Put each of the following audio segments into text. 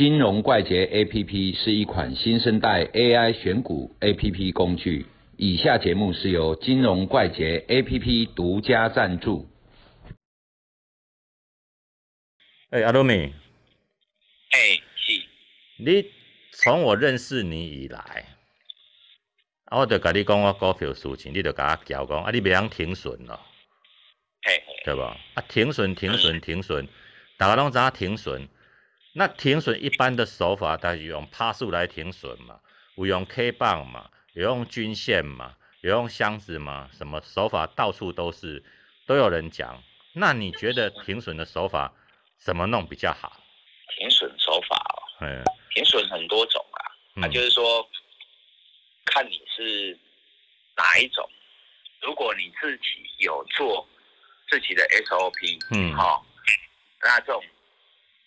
金融怪杰 APP 是一款新生代 AI 选股 APP 工具。以下节目是由金融怪杰 APP 独家赞助。哎，阿罗米，哎，是，你从我认识你以来，啊，我就甲你讲我股票事情，你就甲我交讲，啊，你袂晓停损咯，嘿，对无？啊，停损，停损，停损，大家拢知影停损。那停损一般的手法，它是用趴数来停损嘛，有用 K 棒嘛，有用均线嘛，有用箱子嘛，什么手法到处都是，都有人讲。那你觉得停损的手法怎么弄比较好？停损手法哦，嗯停损很多种啊，那、嗯就是说，看你是哪一种。如果你自己有做自己的 SOP，嗯好、那这种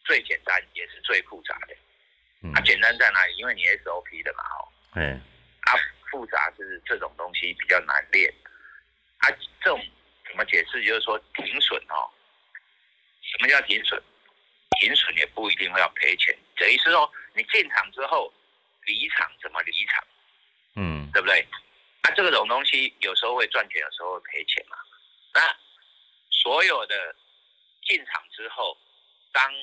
最简单也是最复杂的。嗯它、，简单在哪里？因为你 SOP 的嘛，哦，嗯，它复杂是这种东西比较难练。它、这种怎么解释？就是说停损哦，什么叫停损？停损也不一定会要赔钱，等于是说你进场之后离场怎么离场，嗯对不对？那、这个种东西有时候会赚钱，有时候会赔钱嘛。那所有的进场之后，当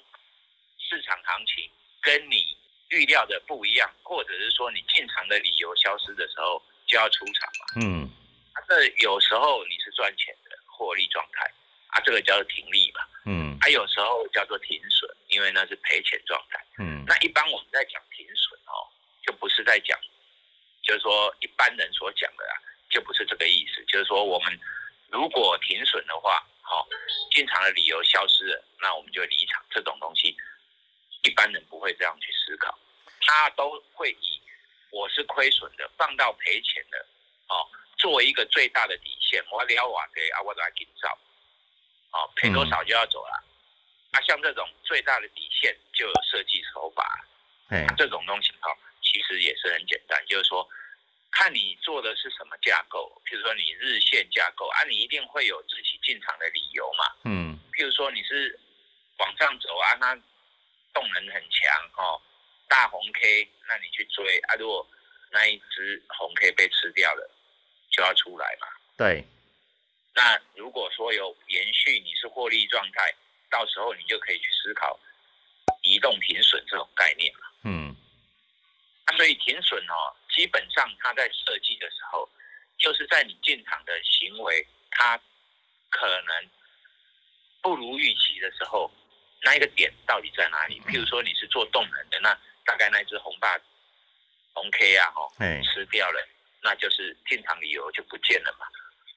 市场行情跟你预料的不一样，或者是说你进场的理由消失的时候，就要出场嘛。嗯啊这有时候你是赚钱的获利状态，啊，这个叫做停利嘛。嗯啊，有时候叫做停损，因为那是赔钱状态。嗯那一般我们在讲停损哦，就不是在讲，就是说一般人所讲的啊，就不是这个意思。就是说我们如果停损的话，好、进场的理由消失了，那我们就离场。这种东西一般人不会这样去思考，他都会以我是亏损的，放到赔钱的，哦，作为一个最大的底线。我了瓦给啊，我来紧照，哦，赔多少就要走了。啊，像这种最大的底线就有设计手法，哎这种东西哈，其实也是很简单，就是说，看你做的是什么架构。譬如说你日线架构啊，你一定会有自己进场的理由嘛。嗯譬如说你是往上走啊，它动能很强哦，大红 K，那你去追啊，如果那一只红 K 被吃掉了，就要出来嘛。对，那如果说有延续，你是获利状态，到时候你就可以去思考移动停损这种概念嘛。嗯那所以停损哦，基本上它在设计的时候，就是在你进场的行为，它可能不如预期的时候，那一个点到底在哪里？譬如说你是做动能的，那大概那只红霸红 K 啊，哦，哎吃掉了，那就是进场理由就不见了嘛，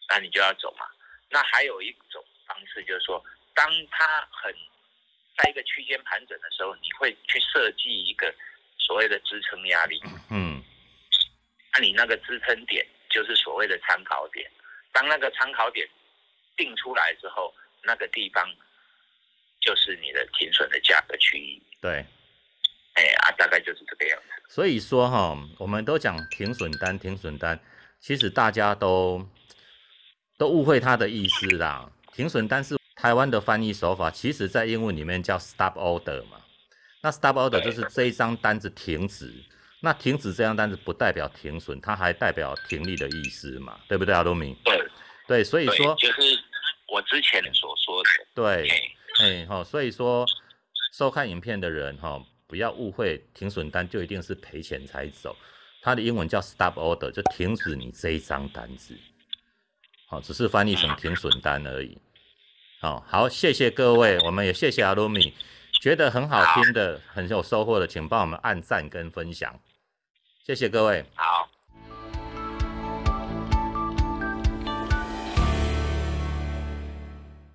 那你就要走嘛。那还有一种方式就是说，当它很在一个区间盘整的时候，你会去设计一个所谓的支撑压力，嗯那你那个支撑点就是所谓的参考点。当那个参考点定出来之后，那个地方就是你的停损的价格区域。对。哎啊，大概就是这个样子。所以说哈，我们都讲停损单，停损单，其实大家都都误会它的意思啦。停损单是台湾的翻译手法，其实在英文里面叫 stop order 嘛。那 stop order 就是这一张单子停止，那停止这张单子不代表停损，它还代表停利的意思嘛，对不对，阿罗米？对，对，所以，说就是我之前所说的。对，哎，哈，所以说收看影片的人哈，不要误会停损单就一定是赔钱才走，它的英文叫 stop order，就停止你这一张单子，好，只是翻译成停损单而已。好，好，谢谢各位，我们也谢谢阿鲁米，觉得很好听的、很有收获的，请帮我们按赞跟分享，谢谢各位。好。